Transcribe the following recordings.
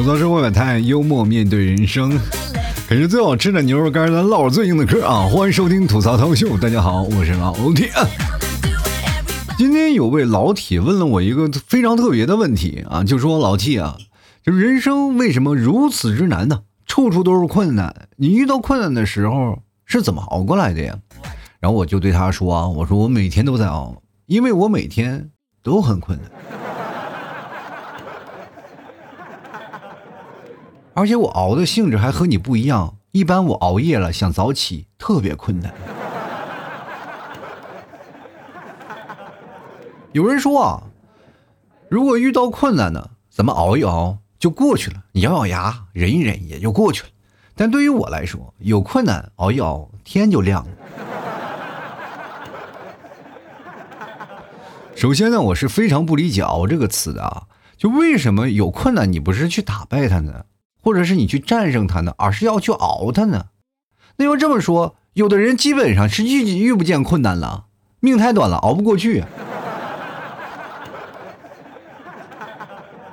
吐槽生活百态，幽默面对人生。啃着最好吃的牛肉干，咱唠着最硬的嗑啊！欢迎收听吐槽涛秀，大家好，我是老铁。今天有位老铁问了我一个非常特别的问题啊，就说老 T 啊，就人生为什么如此之难呢？处处都是困难，你遇到困难的时候是怎么熬过来的呀？然后我就对他说啊，我说我每天都在熬，因为我每天都很困难。而且我熬的性质还和你不一样，一般我熬夜了想早起特别困难。有人说啊，如果遇到困难呢，咱们熬一熬就过去了，你咬咬牙忍一忍也就过去了。但对于我来说，有困难熬一熬天就亮了。首先呢，我是非常不理解“熬”这个词的啊，就为什么有困难你不是去打败它呢？或者是你去战胜它呢，而是要去熬它呢？那要这么说，有的人基本上是遇遇不见困难了，命太短了，熬不过去。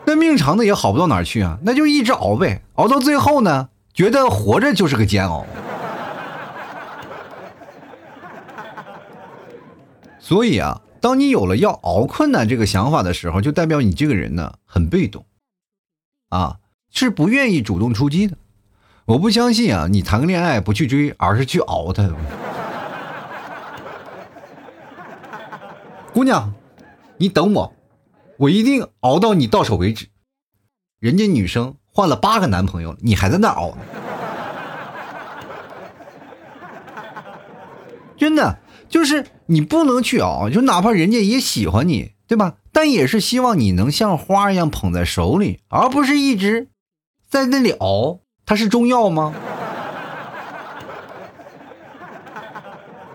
那命长的也好不到哪去啊，那就一直熬呗，熬到最后呢，觉得活着就是个煎熬。所以啊，当你有了要熬困难这个想法的时候，就代表你这个人呢很被动，啊。是不愿意主动出击的，我不相信啊！你谈个恋爱不去追，而是去熬他。姑娘，你等我，我一定熬到你到手为止。人家女生换了八个男朋友，你还在那熬呢？真的，就是你不能去熬，就哪怕人家也喜欢你，对吧？但也是希望你能像花一样捧在手里，而不是一直。在那里熬，它是中药吗？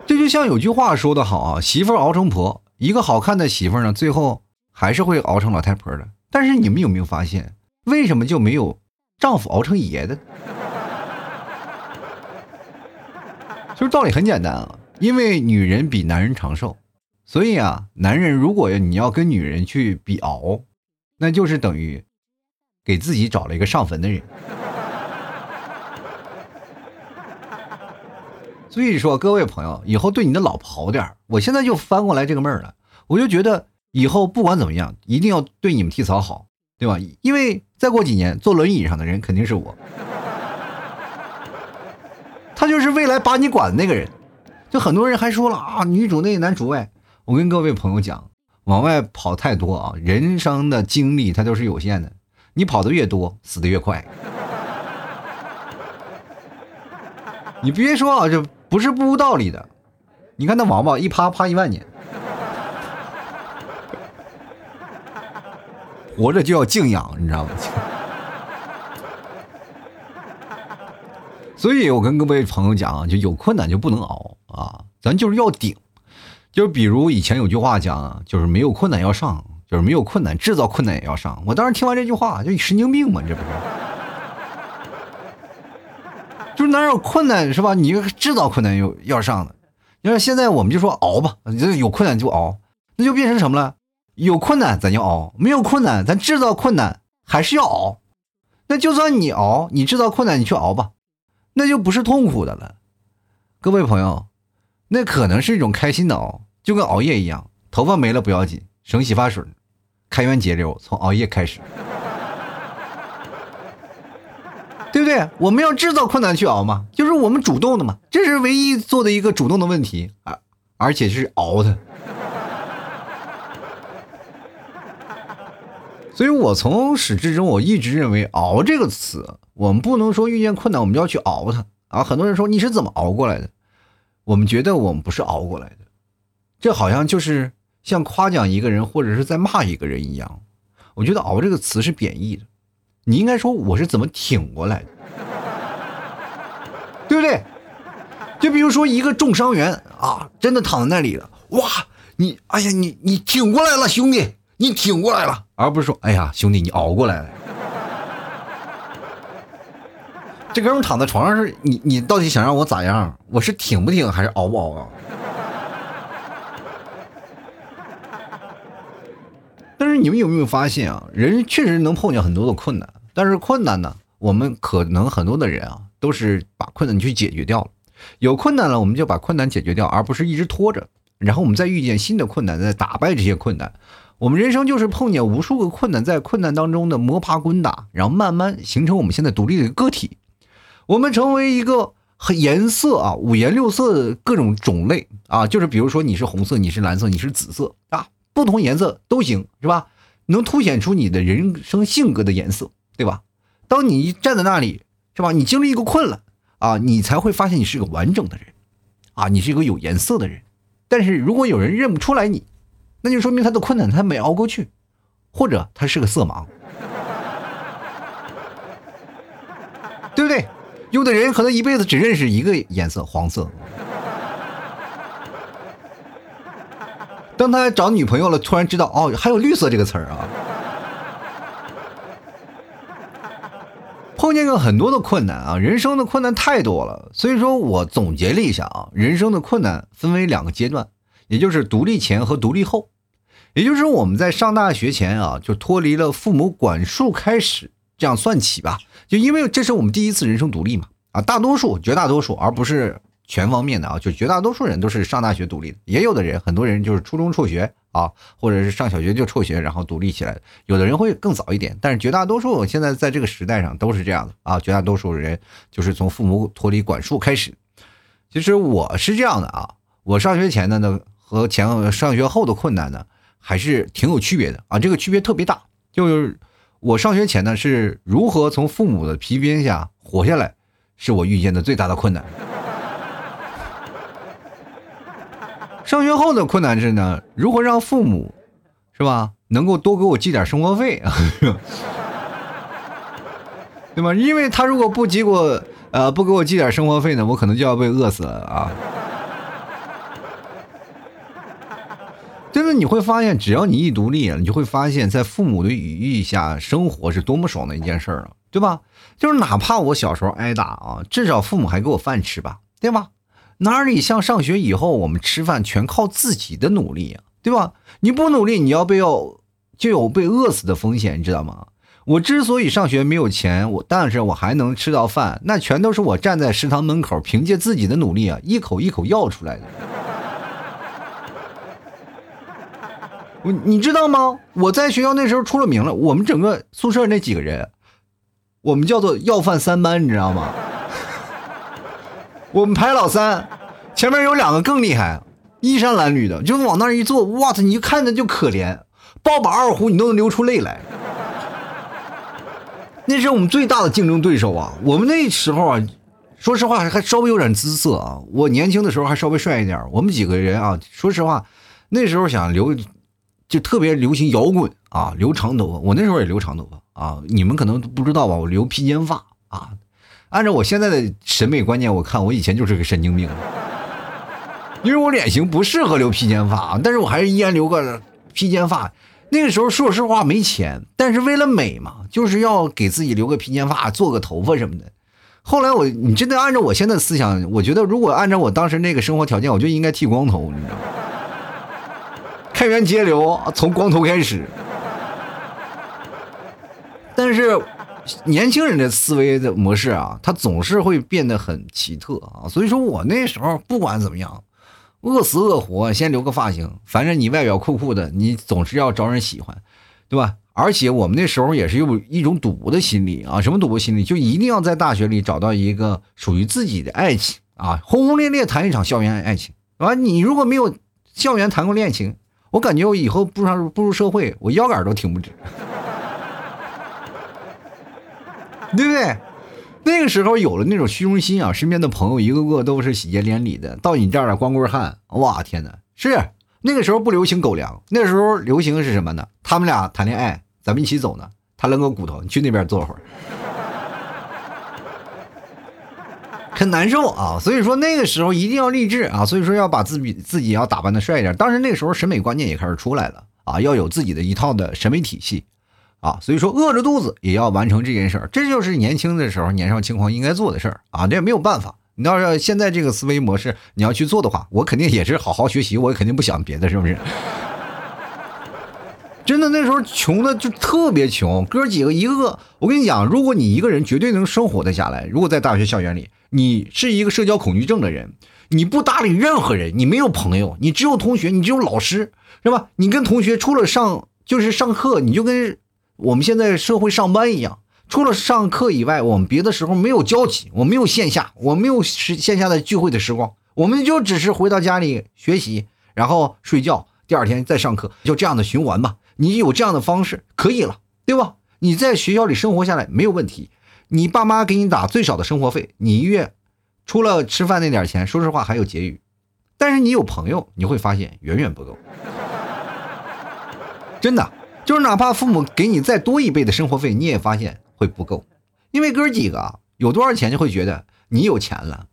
这就像有句话说的好啊，媳妇熬成婆，一个好看的媳妇呢，最后还是会熬成老太婆的。但是你们有没有发现，为什么就没有丈夫熬成爷的？就是道理很简单啊，因为女人比男人长寿，所以啊，男人如果你要跟女人去比熬，那就是等于。给自己找了一个上坟的人，所以说各位朋友，以后对你的老婆好点我现在就翻过来这个妹儿了，我就觉得以后不管怎么样，一定要对你们替嫂好，对吧？因为再过几年坐轮椅上的人肯定是我，他就是未来把你管的那个人。就很多人还说了啊，女主内男主外。我跟各位朋友讲，往外跑太多啊，人生的精力它都是有限的。你跑的越多，死的越快。你别说啊，这不是不无道理的。你看那王八一趴趴一万年，活着就要静养，你知道吗？所以我跟各位朋友讲啊，就有困难就不能熬啊，咱就是要顶。就比如以前有句话讲，就是没有困难要上。就是没有困难，制造困难也要上。我当时听完这句话，就神经病嘛，这不是？就是哪有困难是吧？你制造困难又要上的。你说现在我们就说熬吧，这有困难就熬，那就变成什么了？有困难咱就熬，没有困难咱制造困难还是要熬。那就算你熬，你制造困难你去熬吧，那就不是痛苦的了。各位朋友，那可能是一种开心的熬，就跟熬夜一样，头发没了不要紧，省洗发水。开源节流，从熬夜开始，对不对？我们要制造困难去熬嘛，就是我们主动的嘛，这是唯一做的一个主动的问题而，而且是熬的。所以我从始至终，我一直认为“熬”这个词，我们不能说遇见困难我们就要去熬它啊。很多人说你是怎么熬过来的？我们觉得我们不是熬过来的，这好像就是。像夸奖一个人或者是在骂一个人一样，我觉得“熬”这个词是贬义的。你应该说我是怎么挺过来的，对不对？就比如说一个重伤员啊，真的躺在那里了，哇，你哎呀，你你挺过来了，兄弟，你挺过来了，而不是说哎呀，兄弟你熬过来了。这哥们躺在床上是你你到底想让我咋样？我是挺不挺还是熬不熬啊？是你们有没有发现啊？人确实能碰见很多的困难，但是困难呢，我们可能很多的人啊，都是把困难去解决掉了。有困难了，我们就把困难解决掉，而不是一直拖着。然后我们再遇见新的困难，再打败这些困难。我们人生就是碰见无数个困难，在困难当中的摸爬滚打，然后慢慢形成我们现在独立的个体。我们成为一个很颜色啊，五颜六色的各种种类啊，就是比如说你是红色，你是蓝色，你是紫色啊，不同颜色都行，是吧？能凸显出你的人生性格的颜色，对吧？当你站在那里，是吧？你经历一个困难啊，你才会发现你是个完整的人，啊，你是一个有颜色的人。但是如果有人认不出来你，那就说明他的困难他没熬过去，或者他是个色盲，对不对？有的人可能一辈子只认识一个颜色，黄色。当他找女朋友了，突然知道哦，还有绿色这个词儿啊。碰见过很多的困难啊，人生的困难太多了，所以说我总结了一下啊，人生的困难分为两个阶段，也就是独立前和独立后，也就是我们在上大学前啊，就脱离了父母管束开始，这样算起吧，就因为这是我们第一次人生独立嘛，啊，大多数绝大多数，而不是。全方面的啊，就绝大多数人都是上大学独立的，也有的人，很多人就是初中辍学啊，或者是上小学就辍学，然后独立起来有的人会更早一点，但是绝大多数现在在这个时代上都是这样的啊，绝大多数人就是从父母脱离管束开始。其实我是这样的啊，我上学前的呢和前上学后的困难呢还是挺有区别的啊，这个区别特别大。就是我上学前呢是如何从父母的皮鞭下活下来，是我遇见的最大的困难。上学后的困难是呢，如何让父母，是吧，能够多给我寄点生活费啊，对吧？因为他如果不给我，呃，不给我寄点生活费呢，我可能就要被饿死了啊。真的，你会发现，只要你一独立，你就会发现，在父母的羽翼下生活是多么爽的一件事儿啊，对吧？就是哪怕我小时候挨打啊，至少父母还给我饭吃吧，对吧？哪里像上学以后，我们吃饭全靠自己的努力啊，对吧？你不努力，你要被要就有被饿死的风险，你知道吗？我之所以上学没有钱，我但是我还能吃到饭，那全都是我站在食堂门口，凭借自己的努力啊，一口一口要出来的。我你知道吗？我在学校那时候出了名了，我们整个宿舍那几个人，我们叫做要饭三班，你知道吗？我们排老三，前面有两个更厉害，衣衫褴褛的，就往那一坐，哇塞，你就看着就可怜，抱把二胡你都能流出泪来。那是我们最大的竞争对手啊！我们那时候啊，说实话还稍微有点姿色啊。我年轻的时候还稍微帅一点。我们几个人啊，说实话，那时候想留，就特别流行摇滚啊，留长头发。我那时候也留长头发啊，你们可能不知道吧？我留披肩发啊。按照我现在的审美观念，我看我以前就是个神经病，因为我脸型不适合留披肩发，但是我还是依然留个披肩发。那个时候说实话没钱，但是为了美嘛，就是要给自己留个披肩发，做个头发什么的。后来我，你真的按照我现在思想，我觉得如果按照我当时那个生活条件，我就应该剃光头，你知道吗？开源节流，从光头开始。但是。年轻人的思维的模式啊，他总是会变得很奇特啊，所以说我那时候不管怎么样，饿死饿活先留个发型，反正你外表酷酷的，你总是要招人喜欢，对吧？而且我们那时候也是有一种赌博的心理啊，什么赌博心理？就一定要在大学里找到一个属于自己的爱情啊，轰轰烈烈谈一场校园爱情。完，你如果没有校园谈过恋情，我感觉我以后步上步入社会，我腰杆都挺不直。对不对？那个时候有了那种虚荣心啊，身边的朋友一个个都是喜结连理的，到你这儿了光棍汉，哇天哪！是那个时候不流行狗粮，那时候流行是什么呢？他们俩谈恋爱，咱们一起走呢。他扔个骨头，你去那边坐会儿，很难受啊。所以说那个时候一定要励志啊，所以说要把自己自己要打扮的帅一点。当时那个时候审美观念也开始出来了啊，要有自己的一套的审美体系。啊，所以说饿着肚子也要完成这件事儿，这就是年轻的时候年少轻狂应该做的事儿啊！这也没有办法，你要是现在这个思维模式你要去做的话，我肯定也是好好学习，我肯定不想别的，是不是？真的那时候穷的就特别穷，哥几个一个个，我跟你讲，如果你一个人绝对能生活的下来，如果在大学校园里，你是一个社交恐惧症的人，你不搭理任何人，你没有朋友，你只有同学，你只有老师，是吧？你跟同学除了上就是上课，你就跟我们现在社会上班一样，除了上课以外，我们别的时候没有交集，我没有线下，我没有是线下的聚会的时光，我们就只是回到家里学习，然后睡觉，第二天再上课，就这样的循环吧。你有这样的方式可以了，对吧？你在学校里生活下来没有问题，你爸妈给你打最少的生活费，你一月除了吃饭那点钱，说实话还有结余。但是你有朋友，你会发现远远不够，真的就是哪怕父母给你再多一倍的生活费，你也发现会不够，因为哥几个有多少钱就会觉得你有钱了，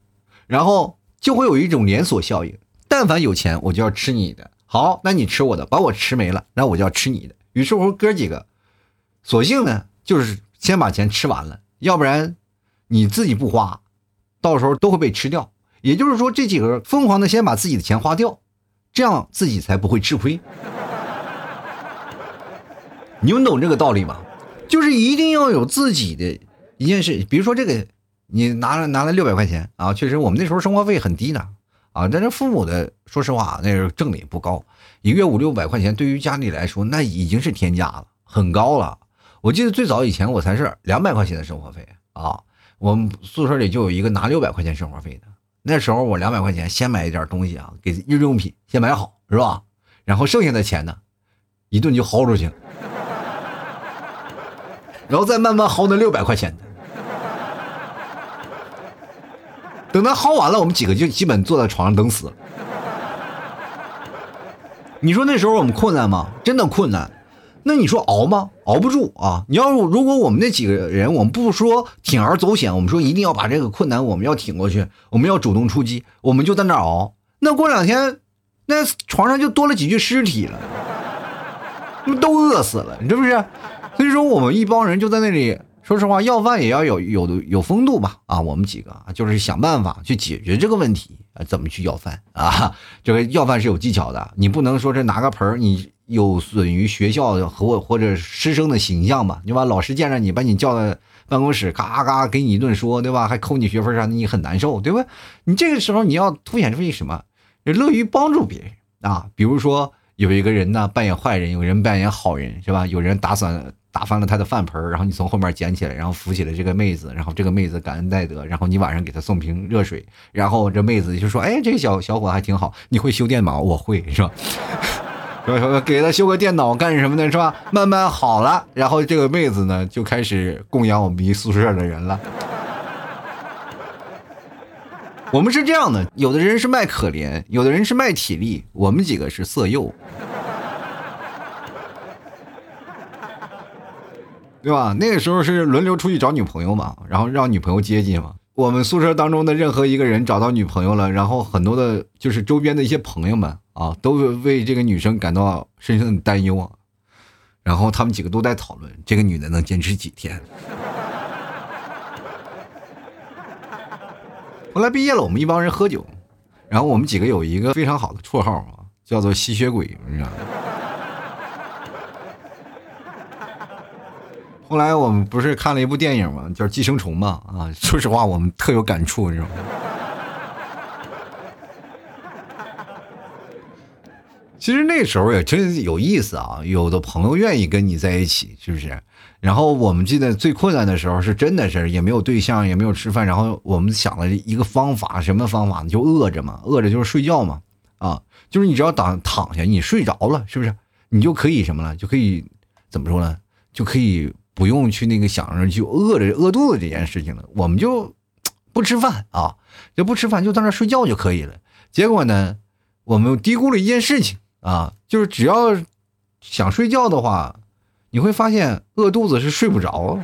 然后就会有一种连锁效应，但凡有钱我就要吃你的。好，那你吃我的，把我吃没了，那我就要吃你的。于是乎，哥几个，索性呢，就是先把钱吃完了，要不然你自己不花，到时候都会被吃掉。也就是说，这几个疯狂的先把自己的钱花掉，这样自己才不会吃亏。你们懂这个道理吗？就是一定要有自己的一件事，比如说这个，你拿了拿了六百块钱啊，确实我们那时候生活费很低的。啊，但是父母的，说实话，那时候挣的也不高，一个月五六百块钱，对于家里来说，那已经是天价了，很高了。我记得最早以前，我才是两百块钱的生活费啊。我们宿舍里就有一个拿六百块钱生活费的，那时候我两百块钱先买一点东西啊，给日用品先买好，是吧？然后剩下的钱呢，一顿就薅出去，然后再慢慢薅那六百块钱。等他薅完了，我们几个就基本坐在床上等死。你说那时候我们困难吗？真的困难。那你说熬吗？熬不住啊！你要如果我们那几个人，我们不说铤而走险，我们说一定要把这个困难我们要挺过去，我们要主动出击，我们就在那熬。那过两天，那床上就多了几具尸体了，都饿死了，你是不是？所以说我们一帮人就在那里。说实话，要饭也要有有有风度吧？啊，我们几个就是想办法去解决这个问题啊，怎么去要饭啊？这个要饭是有技巧的，你不能说这拿个盆儿，你有损于学校和或者师生的形象吧？你把老师见着你，把你叫到办公室，嘎嘎给你一顿说，对吧？还扣你学分啥的，你很难受，对吧？你这个时候你要凸显出一什么？乐于帮助别人啊，比如说有一个人呢扮演坏人，有人扮演好人，是吧？有人打算。打翻了他的饭盆然后你从后面捡起来，然后扶起了这个妹子，然后这个妹子感恩戴德，然后你晚上给她送瓶热水，然后这妹子就说：“哎，这个小小伙还挺好，你会修电脑？我会，是吧？给他修个电脑干什么的，是吧？慢慢好了，然后这个妹子呢就开始供养我们一宿舍的人了。我们是这样的，有的人是卖可怜，有的人是卖体力，我们几个是色诱。”对吧？那个时候是轮流出去找女朋友嘛，然后让女朋友接近嘛。我们宿舍当中的任何一个人找到女朋友了，然后很多的，就是周边的一些朋友们啊，都为这个女生感到深深的担忧啊。然后他们几个都在讨论这个女的能坚持几天。后来毕业了，我们一帮人喝酒，然后我们几个有一个非常好的绰号啊，叫做吸血鬼，你知道吗？后来我们不是看了一部电影吗？叫《寄生虫》嘛。啊，说实话，我们特有感触，你知道吗？其实那时候也真有意思啊，有的朋友愿意跟你在一起，是不是？然后我们记得最困难的时候，是真的是也没有对象，也没有吃饭，然后我们想了一个方法，什么方法呢？就饿着嘛，饿着就是睡觉嘛。啊，就是你只要躺躺下，你睡着了，是不是？你就可以什么了？就可以怎么说呢？就可以。不用去那个想着去饿着饿肚子这件事情了，我们就不吃饭啊，就不吃饭，就在那睡觉就可以了。结果呢，我们低估了一件事情啊，就是只要想睡觉的话，你会发现饿肚子是睡不着。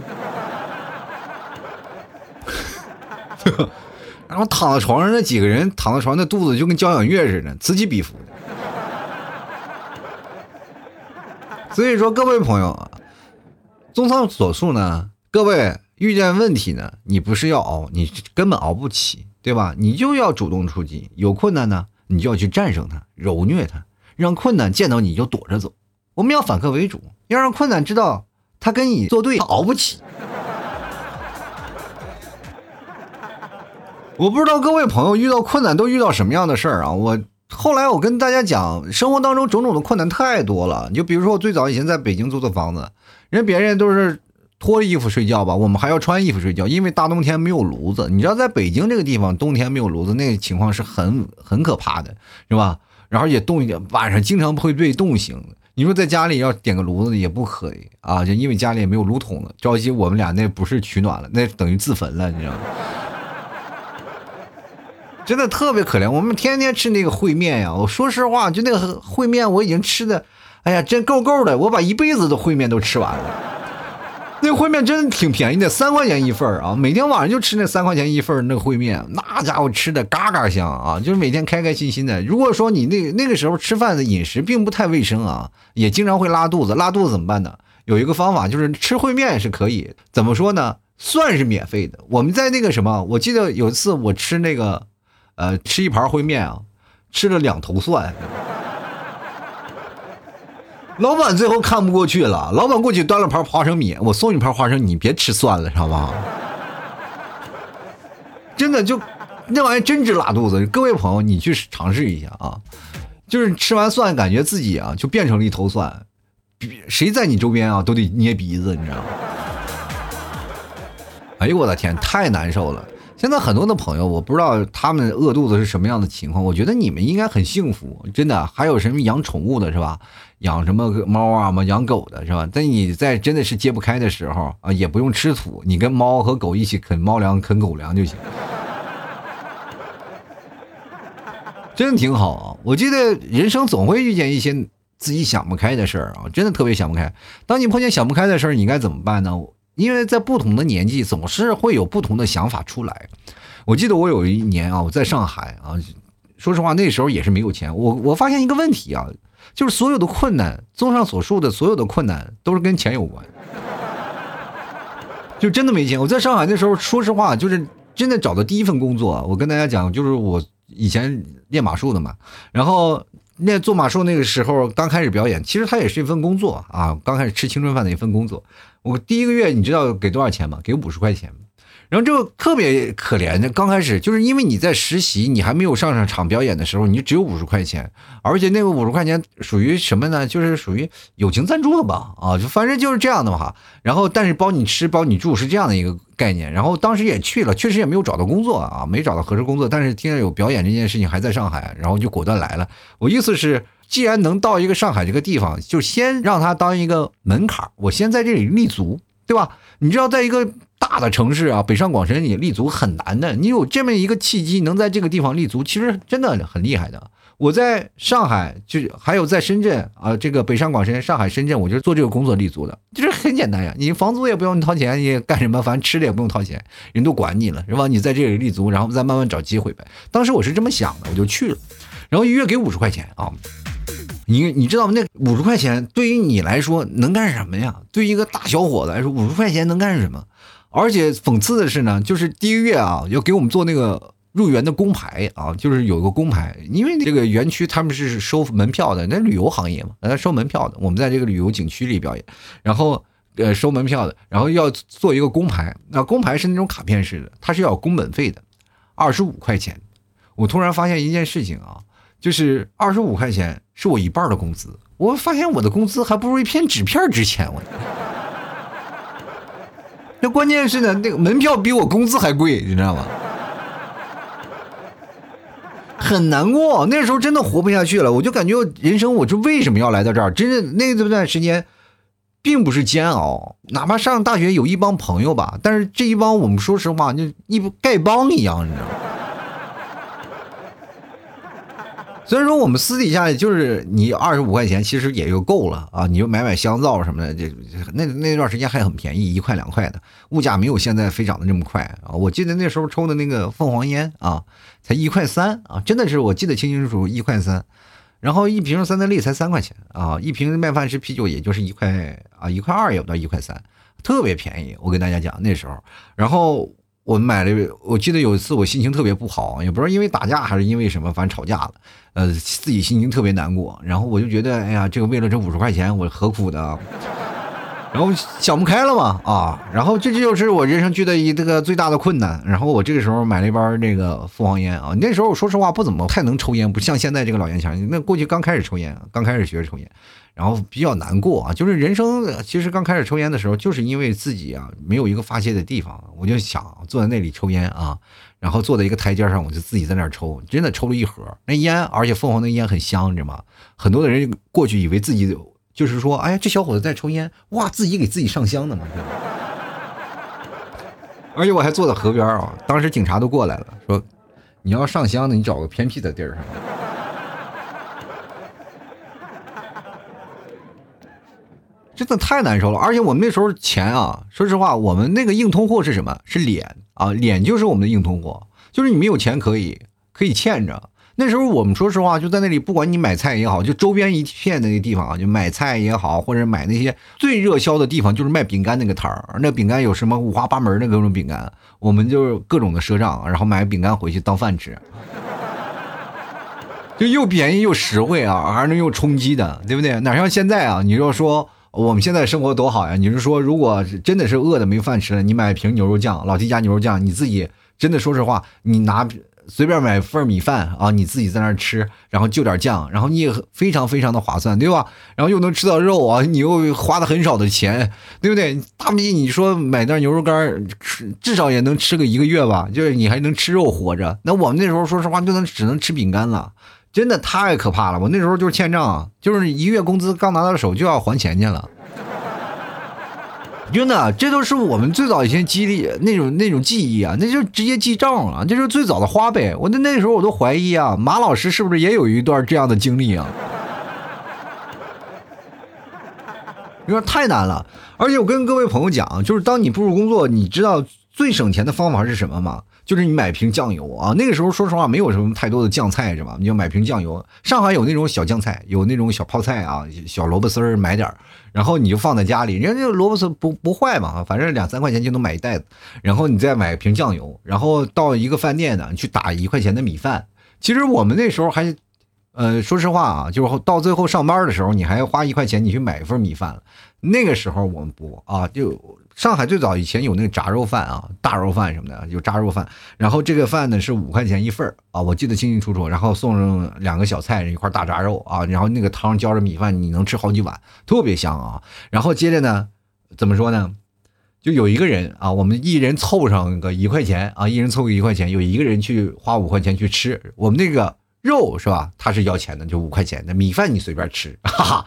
然后躺在床上那几个人躺在床上，那肚子就跟交响乐似的，此起彼伏的。所以说，各位朋友啊。综上所述呢，各位遇见问题呢，你不是要熬，你根本熬不起，对吧？你就要主动出击，有困难呢，你就要去战胜它，揉虐它，让困难见到你就躲着走，我们要反客为主，要让困难知道他跟你作对，熬不起。我不知道各位朋友遇到困难都遇到什么样的事儿啊？我后来我跟大家讲，生活当中种种的困难太多了。你就比如说我最早以前在北京租的房子，人别人都是脱衣服睡觉吧，我们还要穿衣服睡觉，因为大冬天没有炉子。你知道在北京这个地方，冬天没有炉子，那个情况是很很可怕的，是吧？然后也冻一点，晚上经常会被冻醒。你说在家里要点个炉子也不可以啊，就因为家里也没有炉筒了，着急我们俩那不是取暖了，那等于自焚了，你知道吗？真的特别可怜，我们天天吃那个烩面呀。我说实话，就那个烩面，我已经吃的，哎呀，真够够的。我把一辈子的烩面都吃完了。那烩面真挺便宜的，三块钱一份啊。每天晚上就吃那三块钱一份那个烩面，那家伙吃的嘎嘎香啊，就是每天开开心心的。如果说你那那个时候吃饭的饮食并不太卫生啊，也经常会拉肚子，拉肚子怎么办呢？有一个方法就是吃烩面是可以，怎么说呢？算是免费的。我们在那个什么，我记得有一次我吃那个。呃，吃一盘烩面啊，吃了两头蒜。老板最后看不过去了，老板过去端了盘花生米，我送你盘花生，你别吃蒜了，知道吗？真的就那玩意真治拉肚子。各位朋友，你去尝试一下啊，就是吃完蒜，感觉自己啊就变成了一头蒜，谁在你周边啊都得捏鼻子，你知道吗？哎呦我的天，太难受了。现在很多的朋友，我不知道他们饿肚子是什么样的情况。我觉得你们应该很幸福，真的。还有什么养宠物的，是吧？养什么猫啊嘛，养狗的是吧？在你在真的是揭不开的时候啊，也不用吃土，你跟猫和狗一起啃猫粮、啃狗粮就行，真的挺好啊。我记得人生总会遇见一些自己想不开的事儿啊，真的特别想不开。当你碰见想不开的事儿，你该怎么办呢？因为在不同的年纪，总是会有不同的想法出来。我记得我有一年啊，我在上海啊，说实话那时候也是没有钱。我我发现一个问题啊，就是所有的困难，综上所述的所有的困难都是跟钱有关，就真的没钱。我在上海那时候，说实话，就是真的找的第一份工作，我跟大家讲，就是我以前练马术的嘛，然后。那做马术那个时候刚开始表演，其实它也是一份工作啊，刚开始吃青春饭的一份工作。我第一个月你知道给多少钱吗？给五十块钱。然后这个特别可怜的，刚开始就是因为你在实习，你还没有上上场表演的时候，你只有五十块钱，而且那个五十块钱属于什么呢？就是属于友情赞助的吧？啊，就反正就是这样的哈。然后但是包你吃包你住是这样的一个概念。然后当时也去了，确实也没有找到工作啊，没找到合适工作。但是听到有表演这件事情还在上海，然后就果断来了。我意思是，既然能到一个上海这个地方，就先让他当一个门槛，我先在这里立足，对吧？你知道，在一个。大的城市啊，北上广深你立足很难的。你有这么一个契机，能在这个地方立足，其实真的很厉害的。我在上海，就是还有在深圳啊，这个北上广深、上海、深圳，我就做这个工作立足的，就是很简单呀。你房租也不用掏钱，你干什么？反正吃的也不用掏钱，人都管你了，是吧？你在这里立足，然后再慢慢找机会呗。当时我是这么想的，我就去了，然后一月给五十块钱啊。你你知道吗？那五十块钱对于你来说能干什么呀？对于一个大小伙子来说，五十块钱能干什么？而且讽刺的是呢，就是第一个月啊，要给我们做那个入园的工牌啊，就是有个工牌，因为这个园区他们是收门票的，那旅游行业嘛，那收门票的。我们在这个旅游景区里表演，然后呃收门票的，然后要做一个工牌，那工牌是那种卡片式的，它是要工本费的，二十五块钱。我突然发现一件事情啊，就是二十五块钱是我一半的工资，我发现我的工资还不如一片纸片值钱，我。关键是呢，那个门票比我工资还贵，你知道吗？很难过，那时候真的活不下去了。我就感觉人生，我就为什么要来到这儿？真的那段时间，并不是煎熬。哪怕上大学有一帮朋友吧，但是这一帮我们说实话，就一丐帮一样，你知道吗？虽然说我们私底下就是你二十五块钱，其实也就够了啊，你就买买香皂什么的，这那那段时间还很便宜，一块两块的，物价没有现在飞涨的这么快啊。我记得那时候抽的那个凤凰烟啊，才一块三啊，真的是我记得清清楚楚一块三，然后一瓶三得利才三块钱啊，一瓶麦饭石啤酒也就是一块啊，一块二也不到一块三，特别便宜。我跟大家讲那时候，然后我买了，我记得有一次我心情特别不好，也不知道因为打架还是因为什么，反正吵架了，呃，自己心情特别难过。然后我就觉得，哎呀，这个为了这五十块钱，我何苦的？然后想不开了嘛，啊，然后这就是我人生遇的一这个最大的困难。然后我这个时候买了一包这个凤凰烟啊，那时候我说实话不怎么太能抽烟，不像现在这个老烟枪。那过去刚开始抽烟，刚开始学着抽烟。然后比较难过啊，就是人生其实刚开始抽烟的时候，就是因为自己啊没有一个发泄的地方，我就想坐在那里抽烟啊，然后坐在一个台阶上，我就自己在那儿抽，真的抽了一盒那烟，而且凤凰的烟很香，你知道吗？很多的人过去以为自己就是说，哎呀，这小伙子在抽烟，哇，自己给自己上香呢嘛，而且我还坐在河边啊，当时警察都过来了，说你要上香呢，你找个偏僻的地儿上。真的太难受了，而且我们那时候钱啊，说实话，我们那个硬通货是什么？是脸啊，脸就是我们的硬通货，就是你没有钱可以可以欠着。那时候我们说实话，就在那里，不管你买菜也好，就周边一片那个地方啊，就买菜也好，或者买那些最热销的地方，就是卖饼干那个摊儿。那饼干有什么五花八门的各种饼干，我们就各种的赊账，然后买饼干回去当饭吃，就又便宜又实惠啊，还能又充饥的，对不对？哪像现在啊？你要说。我们现在生活多好呀！你是说，如果真的是饿的没饭吃了，你买瓶牛肉酱，老 T 家牛肉酱，你自己真的说实话，你拿随便买份米饭啊，你自己在那儿吃，然后就点酱，然后你也非常非常的划算，对吧？然后又能吃到肉啊，你又花的很少的钱，对不对？大不你说买袋牛肉干，吃至少也能吃个一个月吧，就是你还能吃肉活着。那我们那时候说实话，就能只能吃饼干了。真的太可怕了！我那时候就是欠账，就是一月工资刚拿到手就要还钱去了。真的，这都是我们最早以前记忆那种那种记忆啊，那就直接记账了，这是最早的花呗。我那那时候我都怀疑啊，马老师是不是也有一段这样的经历啊？有点太难了，而且我跟各位朋友讲，就是当你步入工作，你知道最省钱的方法是什么吗？就是你买瓶酱油啊，那个时候说实话没有什么太多的酱菜是吧？你就买瓶酱油。上海有那种小酱菜，有那种小泡菜啊，小萝卜丝儿买点儿，然后你就放在家里，人家萝卜丝不不坏嘛，反正两三块钱就能买一袋子。然后你再买瓶酱油，然后到一个饭店呢去打一块钱的米饭。其实我们那时候还，呃，说实话啊，就是到最后上班的时候，你还要花一块钱你去买一份米饭。那个时候我们不啊就。上海最早以前有那个炸肉饭啊，大肉饭什么的，有炸肉饭。然后这个饭呢是五块钱一份啊，我记得清清楚楚。然后送上两个小菜，一块大炸肉啊，然后那个汤浇着米饭，你能吃好几碗，特别香啊。然后接着呢，怎么说呢？就有一个人啊，我们一人凑上个一块钱啊，一人凑个一块钱，有一个人去花五块钱去吃我们那个肉是吧？他是要钱的，就五块钱的米饭你随便吃，哈哈，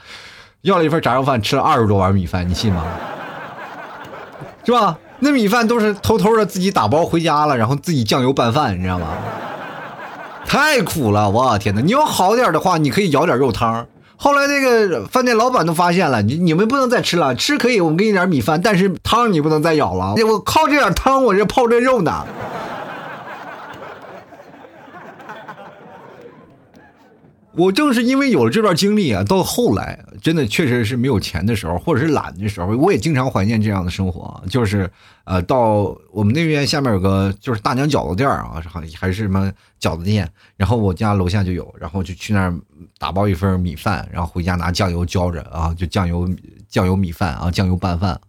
要了一份炸肉饭，吃了二十多碗米饭，你信吗？是吧？那米饭都是偷偷的自己打包回家了，然后自己酱油拌饭，你知道吗？太苦了，我天哪！你要好点的话，你可以舀点肉汤。后来那个饭店老板都发现了，你你们不能再吃了，吃可以，我们给你点米饭，但是汤你不能再舀了。我靠这点汤，我这泡这肉呢。我正是因为有了这段经历啊，到后来真的确实是没有钱的时候，或者是懒的时候，我也经常怀念这样的生活。就是，呃，到我们那边下面有个就是大娘饺子店啊，还还是什么饺子店，然后我家楼下就有，然后就去那儿打包一份米饭，然后回家拿酱油浇着啊，就酱油酱油米饭啊，酱油拌饭。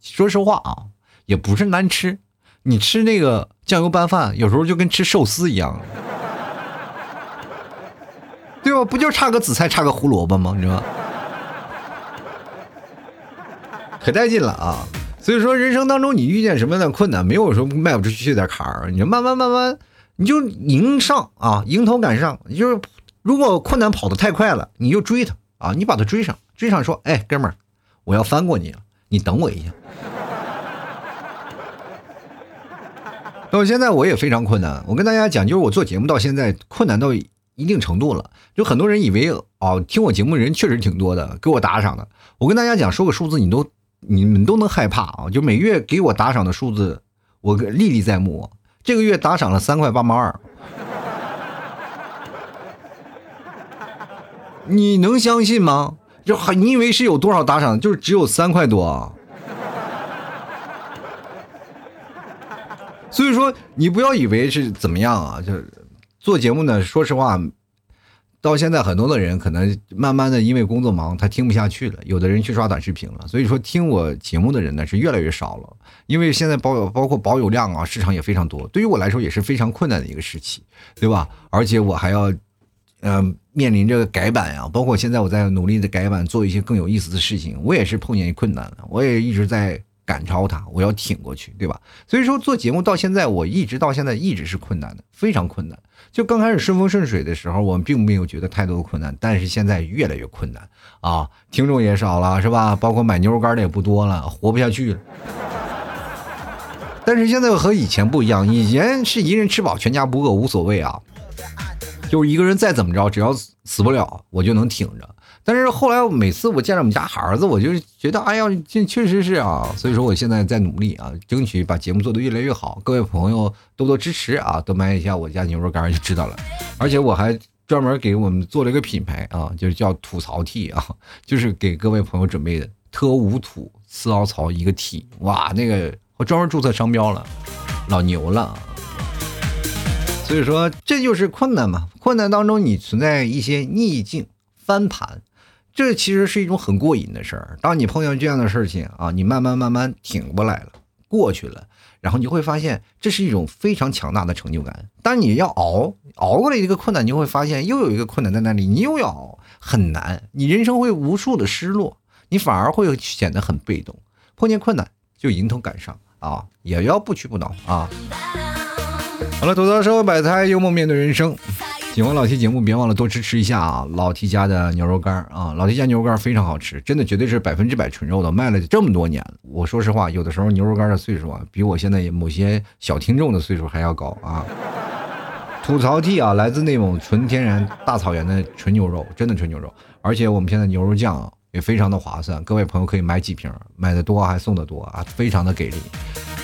说实话啊，也不是难吃，你吃那个酱油拌饭，有时候就跟吃寿司一样。对吧？不就差个紫菜，差个胡萝卜吗？你知道吗？可带劲了啊！所以说，人生当中你遇见什么样的困难，没有说迈不出去的坎儿，你就慢慢慢慢，你就迎上啊，迎头赶上。就是如果困难跑得太快了，你就追他啊，你把他追上，追上说：“哎，哥们儿，我要翻过你了，你等我一下。”到现在我也非常困难。我跟大家讲，就是我做节目到现在困难到。一定程度了，就很多人以为哦，听我节目人确实挺多的，给我打赏的。我跟大家讲，说个数字，你都你们都能害怕啊！就每月给我打赏的数字，我历历在目。这个月打赏了三块八毛二，你能相信吗？就还你以为是有多少打赏？就是只有三块多。所以说，你不要以为是怎么样啊，就是做节目呢。说实话，到现在很多的人可能慢慢的因为工作忙，他听不下去了。有的人去刷短视频了。所以说，听我节目的人呢是越来越少了。因为现在包包括保有量啊，市场也非常多。对于我来说也是非常困难的一个时期，对吧？而且我还要，嗯，面临着改版呀。包括现在我在努力的改版，做一些更有意思的事情。我也是碰见困难了，我也一直在。赶超他，我要挺过去，对吧？所以说做节目到现在，我一直到现在一直是困难的，非常困难。就刚开始顺风顺水的时候，我们并没有觉得太多的困难，但是现在越来越困难啊！听众也少了，是吧？包括买牛肉干的也不多了，活不下去了。但是现在和以前不一样，以前是一人吃饱全家不饿无所谓啊，就是一个人再怎么着，只要死不了，我就能挺着。但是后来我每次我见着我们家孩子，我就觉得，哎呀，这确实是啊。所以说我现在在努力啊，争取把节目做得越来越好。各位朋友多多支持啊，多买一下我家牛肉干就知道了。而且我还专门给我们做了一个品牌啊，就是叫吐槽 T 啊，就是给各位朋友准备的特无土四凹槽一个 T，哇，那个我专门注册商标了，老牛了。所以说这就是困难嘛，困难当中你存在一些逆境翻盘。这其实是一种很过瘾的事儿。当你碰见这样的事情啊，你慢慢慢慢挺过来了，过去了，然后你会发现这是一种非常强大的成就感。当你要熬熬过了一个困难，你就会发现又有一个困难在那里，你又要熬很难，你人生会无数的失落，你反而会显得很被动。碰见困难就迎头赶上啊，也要不屈不挠啊。好了，吐槽社会百态，幽默面对人生。喜欢老 T 节目，别忘了多支持一下啊！老 T 家的牛肉干啊，老 T 家牛肉干非常好吃，真的绝对是百分之百纯肉的，卖了这么多年。我说实话，有的时候牛肉干的岁数啊，比我现在某些小听众的岁数还要高啊。吐槽 T 啊，来自内蒙纯天然大草原的纯牛肉，真的纯牛肉，而且我们现在牛肉酱也非常的划算，各位朋友可以买几瓶，买的多还送的多啊，非常的给力。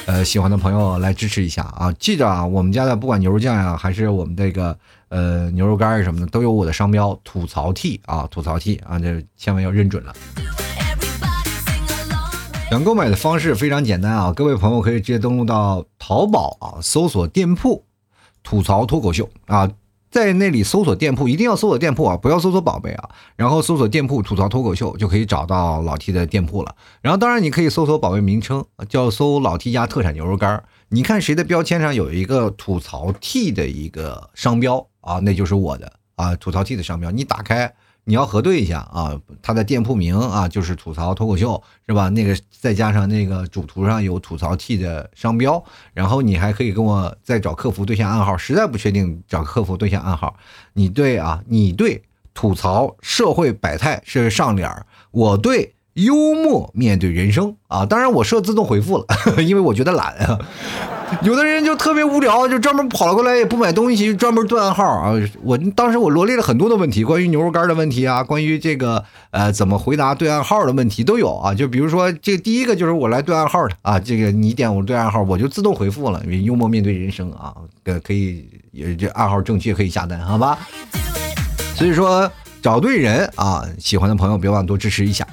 呃，喜欢的朋友来支持一下啊！记着啊，我们家的不管牛肉酱呀，还是我们这个呃牛肉干什么的，都有我的商标“吐槽 T” 啊，“吐槽 T” 啊，这千万要认准了。想购买的方式非常简单啊，各位朋友可以直接登录到淘宝啊，搜索店铺“吐槽脱口秀”啊。在那里搜索店铺，一定要搜索店铺啊，不要搜索宝贝啊。然后搜索店铺吐槽脱口秀，就可以找到老 T 的店铺了。然后当然你可以搜索宝贝名称，叫搜老 T 家特产牛肉干你看谁的标签上有一个吐槽 T 的一个商标啊，那就是我的啊，吐槽 T 的商标。你打开。你要核对一下啊，他的店铺名啊就是吐槽脱口秀是吧？那个再加上那个主图上有吐槽 T 的商标，然后你还可以跟我再找客服对象暗号，实在不确定找客服对象暗号。你对啊，你对吐槽社会百态是上联我对。幽默面对人生啊！当然我设自动回复了，因为我觉得懒啊。有的人就特别无聊，就专门跑了过来，也不买东西，专门对暗号啊。我当时我罗列了很多的问题，关于牛肉干的问题啊，关于这个呃怎么回答对暗号的问题都有啊。就比如说这第一个就是我来对暗号的啊，这个你点我对暗号，我就自动回复了。幽默面对人生啊，呃可以也这暗号正确可以下单好吧？所以说找对人啊，喜欢的朋友别忘多支持一下。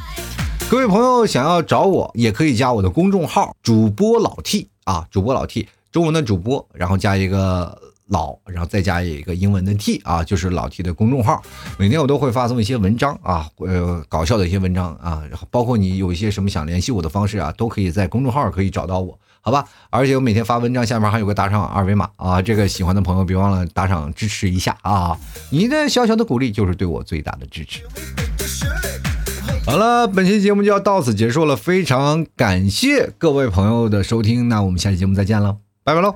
各位朋友想要找我，也可以加我的公众号“主播老 T” 啊，主播老 T，中文的主播，然后加一个老，然后再加一个英文的 T 啊，就是老 T 的公众号。每天我都会发送一些文章啊，呃，搞笑的一些文章啊，包括你有一些什么想联系我的方式啊，都可以在公众号可以找到我，好吧？而且我每天发文章下面还有个打赏二维码啊，这个喜欢的朋友别忘了打赏支持一下啊，你的小小的鼓励就是对我最大的支持。好了，本期节目就要到此结束了，非常感谢各位朋友的收听，那我们下期节目再见了，拜拜喽。